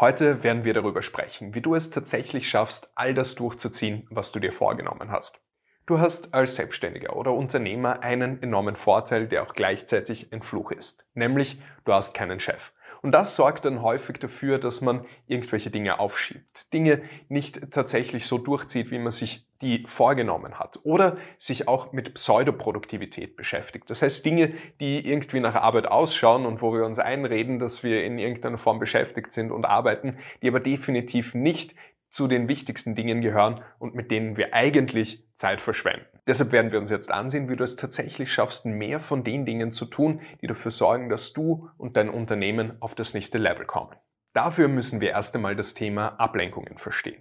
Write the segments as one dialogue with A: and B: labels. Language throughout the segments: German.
A: Heute werden wir darüber sprechen, wie du es tatsächlich schaffst, all das durchzuziehen, was du dir vorgenommen hast. Du hast als Selbstständiger oder Unternehmer einen enormen Vorteil, der auch gleichzeitig ein Fluch ist, nämlich du hast keinen Chef. Und das sorgt dann häufig dafür, dass man irgendwelche Dinge aufschiebt, Dinge nicht tatsächlich so durchzieht, wie man sich die vorgenommen hat oder sich auch mit Pseudoproduktivität beschäftigt. Das heißt Dinge, die irgendwie nach Arbeit ausschauen und wo wir uns einreden, dass wir in irgendeiner Form beschäftigt sind und arbeiten, die aber definitiv nicht zu den wichtigsten Dingen gehören und mit denen wir eigentlich Zeit verschwenden. Deshalb werden wir uns jetzt ansehen, wie du es tatsächlich schaffst, mehr von den Dingen zu tun, die dafür sorgen, dass du und dein Unternehmen auf das nächste Level kommen. Dafür müssen wir erst einmal das Thema Ablenkungen verstehen.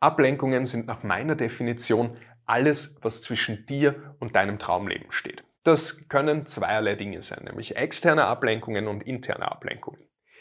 A: Ablenkungen sind nach meiner Definition alles, was zwischen dir und deinem Traumleben steht. Das können zweierlei Dinge sein, nämlich externe Ablenkungen und interne Ablenkungen.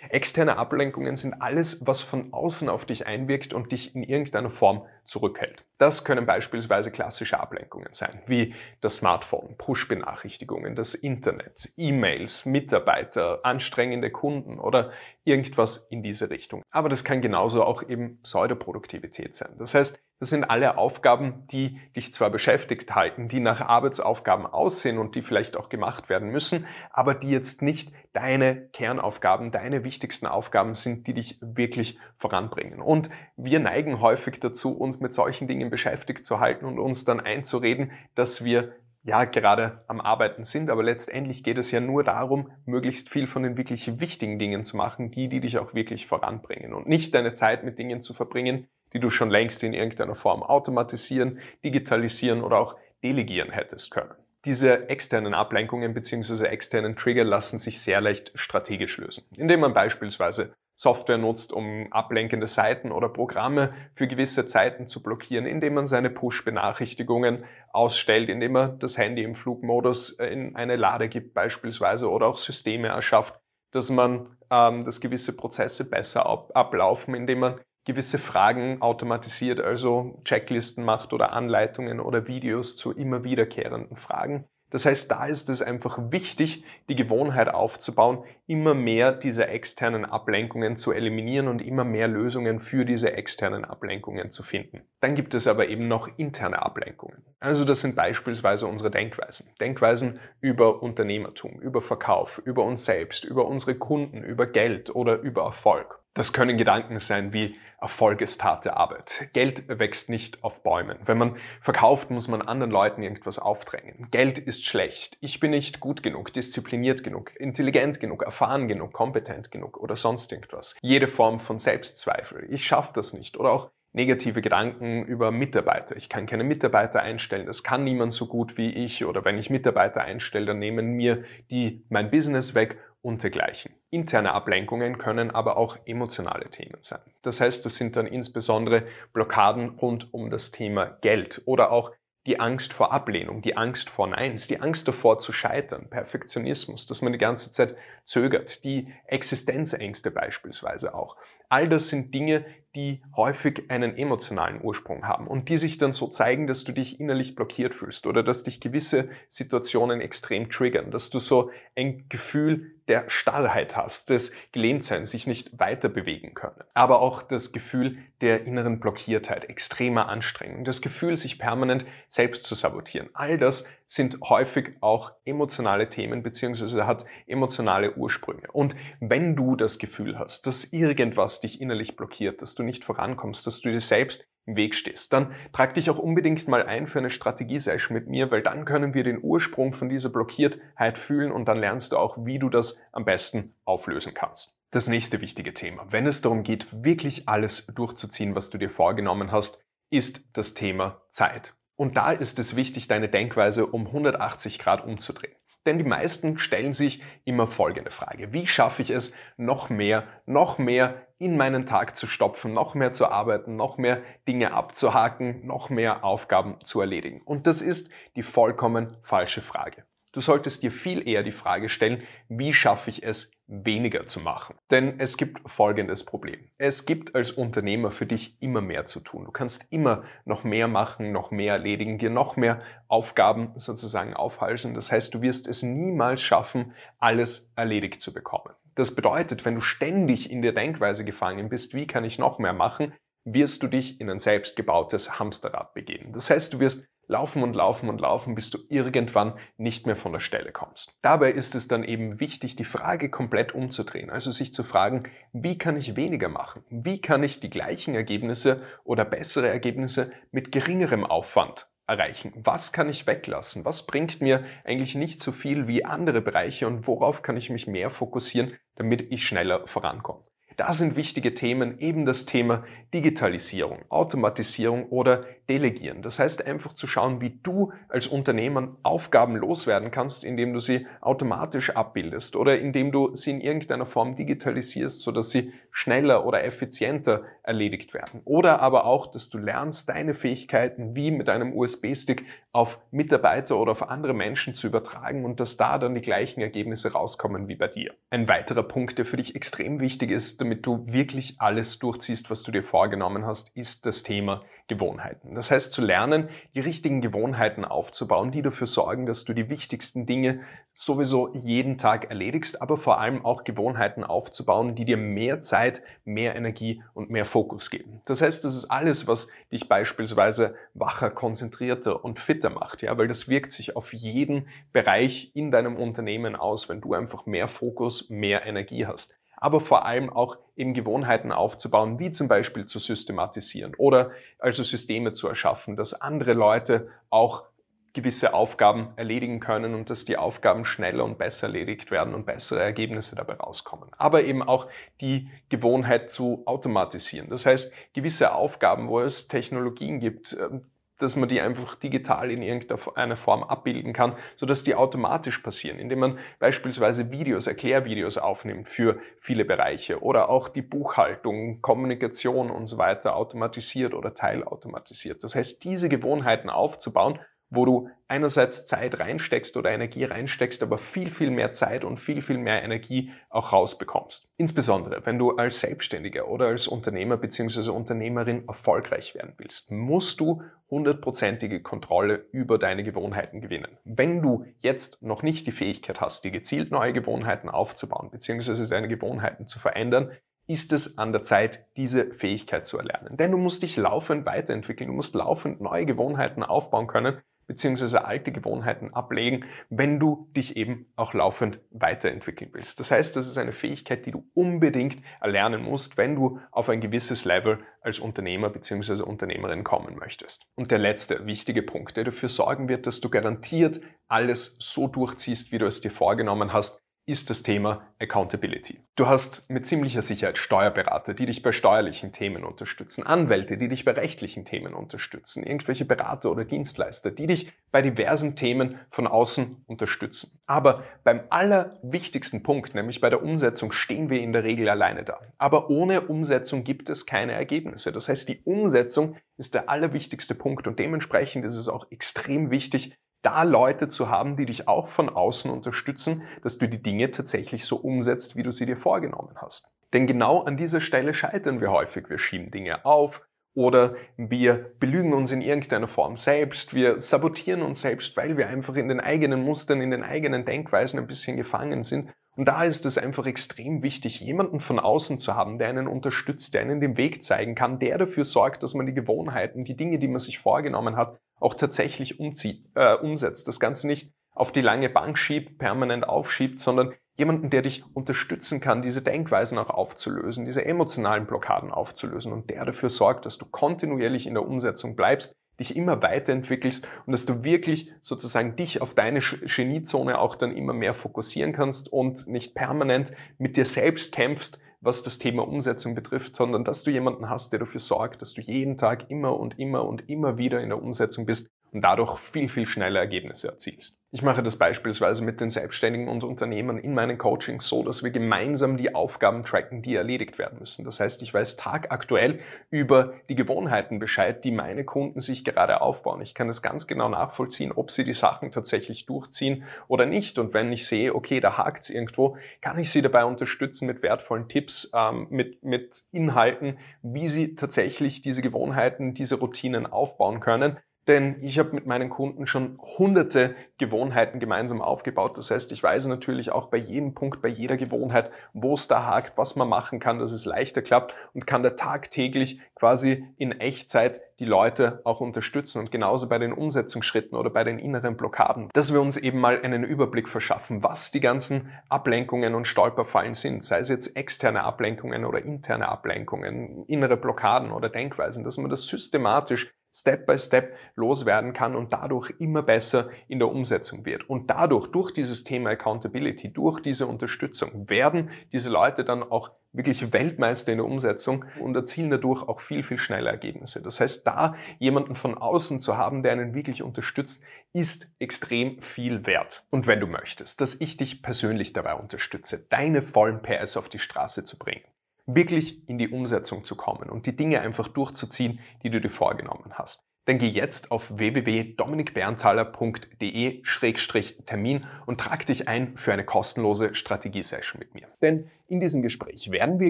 A: Externe Ablenkungen sind alles, was von außen auf dich einwirkt und dich in irgendeiner Form zurückhält. Das können beispielsweise klassische Ablenkungen sein, wie das Smartphone, Push-Benachrichtigungen, das Internet, E-Mails, Mitarbeiter, anstrengende Kunden oder irgendwas in diese Richtung. Aber das kann genauso auch eben Pseudoproduktivität sein. Das heißt, das sind alle Aufgaben, die dich zwar beschäftigt halten, die nach Arbeitsaufgaben aussehen und die vielleicht auch gemacht werden müssen, aber die jetzt nicht deine Kernaufgaben, deine wichtigsten Aufgaben sind, die dich wirklich voranbringen. Und wir neigen häufig dazu, uns mit solchen Dingen beschäftigt zu halten und uns dann einzureden, dass wir ja gerade am Arbeiten sind, aber letztendlich geht es ja nur darum, möglichst viel von den wirklich wichtigen Dingen zu machen, die, die dich auch wirklich voranbringen und nicht deine Zeit mit Dingen zu verbringen, die du schon längst in irgendeiner Form automatisieren, digitalisieren oder auch delegieren hättest können. Diese externen Ablenkungen bzw. externen Trigger lassen sich sehr leicht strategisch lösen, indem man beispielsweise Software nutzt, um ablenkende Seiten oder Programme für gewisse Zeiten zu blockieren, indem man seine Push-Benachrichtigungen ausstellt, indem man das Handy im Flugmodus in eine Lade gibt beispielsweise oder auch Systeme erschafft, dass man, ähm, dass gewisse Prozesse besser ab ablaufen, indem man gewisse Fragen automatisiert, also Checklisten macht oder Anleitungen oder Videos zu immer wiederkehrenden Fragen. Das heißt, da ist es einfach wichtig, die Gewohnheit aufzubauen, immer mehr diese externen Ablenkungen zu eliminieren und immer mehr Lösungen für diese externen Ablenkungen zu finden. Dann gibt es aber eben noch interne Ablenkungen. Also das sind beispielsweise unsere Denkweisen. Denkweisen über Unternehmertum, über Verkauf, über uns selbst, über unsere Kunden, über Geld oder über Erfolg. Das können Gedanken sein wie Erfolg ist harte Arbeit. Geld wächst nicht auf Bäumen. Wenn man verkauft, muss man anderen Leuten irgendwas aufdrängen. Geld ist schlecht. Ich bin nicht gut genug, diszipliniert genug, intelligent genug, erfahren genug, kompetent genug oder sonst irgendwas. Jede Form von Selbstzweifel. Ich schaffe das nicht. Oder auch negative Gedanken über Mitarbeiter. Ich kann keine Mitarbeiter einstellen, das kann niemand so gut wie ich oder wenn ich Mitarbeiter einstelle, dann nehmen mir die mein Business weg und dergleichen. Interne Ablenkungen können aber auch emotionale Themen sein. Das heißt, das sind dann insbesondere Blockaden rund um das Thema Geld oder auch die Angst vor Ablehnung, die Angst vor Neins, die Angst davor zu scheitern, Perfektionismus, dass man die ganze Zeit zögert, die Existenzängste beispielsweise auch. All das sind Dinge, die häufig einen emotionalen Ursprung haben und die sich dann so zeigen, dass du dich innerlich blockiert fühlst oder dass dich gewisse Situationen extrem triggern, dass du so ein Gefühl der Starrheit hast, des Gelähmtseins, sich nicht weiter bewegen können. Aber auch das Gefühl der inneren Blockiertheit, extremer Anstrengung, das Gefühl, sich permanent selbst zu sabotieren. All das sind häufig auch emotionale Themen beziehungsweise hat emotionale Ursprünge. Und wenn du das Gefühl hast, dass irgendwas dich innerlich blockiert, dass du nicht vorankommst, dass du dir selbst im Weg stehst, dann trag dich auch unbedingt mal ein für eine Strategie-Session mit mir, weil dann können wir den Ursprung von dieser Blockiertheit fühlen und dann lernst du auch, wie du das am besten auflösen kannst. Das nächste wichtige Thema, wenn es darum geht, wirklich alles durchzuziehen, was du dir vorgenommen hast, ist das Thema Zeit. Und da ist es wichtig, deine Denkweise um 180 Grad umzudrehen. Denn die meisten stellen sich immer folgende Frage. Wie schaffe ich es, noch mehr, noch mehr in meinen Tag zu stopfen, noch mehr zu arbeiten, noch mehr Dinge abzuhaken, noch mehr Aufgaben zu erledigen? Und das ist die vollkommen falsche Frage. Du solltest dir viel eher die Frage stellen, wie schaffe ich es, weniger zu machen. Denn es gibt folgendes Problem. Es gibt als Unternehmer für dich immer mehr zu tun. Du kannst immer noch mehr machen, noch mehr erledigen, dir noch mehr Aufgaben sozusagen aufhalsen. Das heißt, du wirst es niemals schaffen, alles erledigt zu bekommen. Das bedeutet, wenn du ständig in der Denkweise gefangen bist, wie kann ich noch mehr machen, wirst du dich in ein selbstgebautes Hamsterrad begeben. Das heißt, du wirst laufen und laufen und laufen, bis du irgendwann nicht mehr von der Stelle kommst. Dabei ist es dann eben wichtig, die Frage komplett umzudrehen, also sich zu fragen, wie kann ich weniger machen? Wie kann ich die gleichen Ergebnisse oder bessere Ergebnisse mit geringerem Aufwand erreichen? Was kann ich weglassen? Was bringt mir eigentlich nicht so viel wie andere Bereiche und worauf kann ich mich mehr fokussieren, damit ich schneller vorankomme? Da sind wichtige Themen eben das Thema Digitalisierung, Automatisierung oder Delegieren. Das heißt einfach zu schauen, wie du als Unternehmer Aufgaben loswerden kannst, indem du sie automatisch abbildest oder indem du sie in irgendeiner Form digitalisierst, sodass sie schneller oder effizienter erledigt werden. Oder aber auch, dass du lernst, deine Fähigkeiten wie mit einem USB-Stick auf Mitarbeiter oder auf andere Menschen zu übertragen und dass da dann die gleichen Ergebnisse rauskommen wie bei dir. Ein weiterer Punkt, der für dich extrem wichtig ist, damit du wirklich alles durchziehst, was du dir vorgenommen hast, ist das Thema Gewohnheiten. Das heißt zu lernen, die richtigen Gewohnheiten aufzubauen, die dafür sorgen, dass du die wichtigsten Dinge sowieso jeden Tag erledigst, aber vor allem auch Gewohnheiten aufzubauen, die dir mehr Zeit, mehr Energie und mehr Fokus geben. Das heißt, das ist alles, was dich beispielsweise wacher, konzentrierter und fitter macht, ja, weil das wirkt sich auf jeden Bereich in deinem Unternehmen aus, wenn du einfach mehr Fokus, mehr Energie hast aber vor allem auch eben Gewohnheiten aufzubauen, wie zum Beispiel zu systematisieren oder also Systeme zu erschaffen, dass andere Leute auch gewisse Aufgaben erledigen können und dass die Aufgaben schneller und besser erledigt werden und bessere Ergebnisse dabei rauskommen. Aber eben auch die Gewohnheit zu automatisieren. Das heißt, gewisse Aufgaben, wo es Technologien gibt, ähm, dass man die einfach digital in irgendeiner Form abbilden kann, sodass die automatisch passieren, indem man beispielsweise Videos, Erklärvideos aufnimmt für viele Bereiche oder auch die Buchhaltung, Kommunikation und so weiter automatisiert oder teilautomatisiert. Das heißt, diese Gewohnheiten aufzubauen wo du einerseits Zeit reinsteckst oder Energie reinsteckst, aber viel, viel mehr Zeit und viel, viel mehr Energie auch rausbekommst. Insbesondere, wenn du als Selbstständiger oder als Unternehmer bzw. Unternehmerin erfolgreich werden willst, musst du hundertprozentige Kontrolle über deine Gewohnheiten gewinnen. Wenn du jetzt noch nicht die Fähigkeit hast, dir gezielt neue Gewohnheiten aufzubauen bzw. deine Gewohnheiten zu verändern, ist es an der Zeit, diese Fähigkeit zu erlernen. Denn du musst dich laufend weiterentwickeln, du musst laufend neue Gewohnheiten aufbauen können, beziehungsweise alte Gewohnheiten ablegen, wenn du dich eben auch laufend weiterentwickeln willst. Das heißt, das ist eine Fähigkeit, die du unbedingt erlernen musst, wenn du auf ein gewisses Level als Unternehmer beziehungsweise Unternehmerin kommen möchtest. Und der letzte wichtige Punkt, der dafür sorgen wird, dass du garantiert alles so durchziehst, wie du es dir vorgenommen hast, ist das Thema Accountability. Du hast mit ziemlicher Sicherheit Steuerberater, die dich bei steuerlichen Themen unterstützen, Anwälte, die dich bei rechtlichen Themen unterstützen, irgendwelche Berater oder Dienstleister, die dich bei diversen Themen von außen unterstützen. Aber beim allerwichtigsten Punkt, nämlich bei der Umsetzung, stehen wir in der Regel alleine da. Aber ohne Umsetzung gibt es keine Ergebnisse. Das heißt, die Umsetzung ist der allerwichtigste Punkt und dementsprechend ist es auch extrem wichtig, da Leute zu haben, die dich auch von außen unterstützen, dass du die Dinge tatsächlich so umsetzt, wie du sie dir vorgenommen hast. Denn genau an dieser Stelle scheitern wir häufig. Wir schieben Dinge auf oder wir belügen uns in irgendeiner Form selbst. Wir sabotieren uns selbst, weil wir einfach in den eigenen Mustern, in den eigenen Denkweisen ein bisschen gefangen sind. Und da ist es einfach extrem wichtig, jemanden von außen zu haben, der einen unterstützt, der einen den Weg zeigen kann, der dafür sorgt, dass man die Gewohnheiten, die Dinge, die man sich vorgenommen hat, auch tatsächlich umzieht, äh, umsetzt. Das Ganze nicht auf die lange Bank schiebt, permanent aufschiebt, sondern jemanden, der dich unterstützen kann, diese Denkweisen auch aufzulösen, diese emotionalen Blockaden aufzulösen und der dafür sorgt, dass du kontinuierlich in der Umsetzung bleibst, dich immer weiterentwickelst und dass du wirklich sozusagen dich auf deine Geniezone auch dann immer mehr fokussieren kannst und nicht permanent mit dir selbst kämpfst, was das Thema Umsetzung betrifft, sondern dass du jemanden hast, der dafür sorgt, dass du jeden Tag immer und immer und immer wieder in der Umsetzung bist und dadurch viel, viel schneller Ergebnisse erzielst. Ich mache das beispielsweise mit den Selbstständigen und Unternehmern in meinen Coachings so, dass wir gemeinsam die Aufgaben tracken, die erledigt werden müssen. Das heißt, ich weiß tagaktuell über die Gewohnheiten Bescheid, die meine Kunden sich gerade aufbauen. Ich kann es ganz genau nachvollziehen, ob sie die Sachen tatsächlich durchziehen oder nicht. Und wenn ich sehe, okay, da hakt es irgendwo, kann ich sie dabei unterstützen mit wertvollen Tipps, ähm, mit, mit Inhalten, wie sie tatsächlich diese Gewohnheiten, diese Routinen aufbauen können Denn ich habe mit meinen Kunden schon hunderte Gewohnheiten gemeinsam aufgebaut. Das heißt, ich weiß natürlich auch bei jedem Punkt, bei jeder Gewohnheit, wo es da hakt, was man machen kann, dass es leichter klappt und kann da tagtäglich quasi in Echtzeit die Leute auch unterstützen und genauso bei den Umsetzungsschritten oder bei den inneren Blockaden, dass wir uns eben mal einen Überblick verschaffen, was die ganzen Ablenkungen und Stolperfallen sind, sei es jetzt externe Ablenkungen oder interne Ablenkungen, innere Blockaden oder Denkweisen, dass man das systematisch Step by Step loswerden kann und dadurch immer besser in der Umsetzung wird. Und dadurch, durch dieses Thema Accountability, durch diese Unterstützung, werden diese Leute dann auch wirklich Weltmeister in der Umsetzung und erzielen dadurch auch viel, viel schneller Ergebnisse. Das heißt, da jemanden von außen zu haben, der einen wirklich unterstützt, ist extrem viel wert. Und wenn du möchtest, dass ich dich persönlich dabei unterstütze, deine vollen PS auf die Straße zu bringen, wirklich in die Umsetzung zu kommen und die Dinge einfach durchzuziehen, die du dir vorgenommen hast. Dann geh jetzt auf www.dominikberntaler.de-termin und trag dich ein für eine kostenlose Strategiesession mit mir. Denn in diesem Gespräch werden wir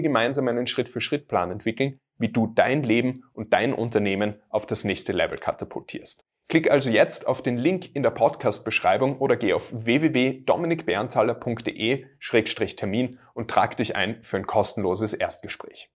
A: gemeinsam einen Schritt-für-Schritt-Plan entwickeln, wie du dein Leben und dein Unternehmen auf das nächste Level katapultierst. Klick also jetzt auf den Link in der Podcast-Beschreibung oder geh auf www.dominikberntaler.de-termin und trag dich ein für ein kostenloses Erstgespräch.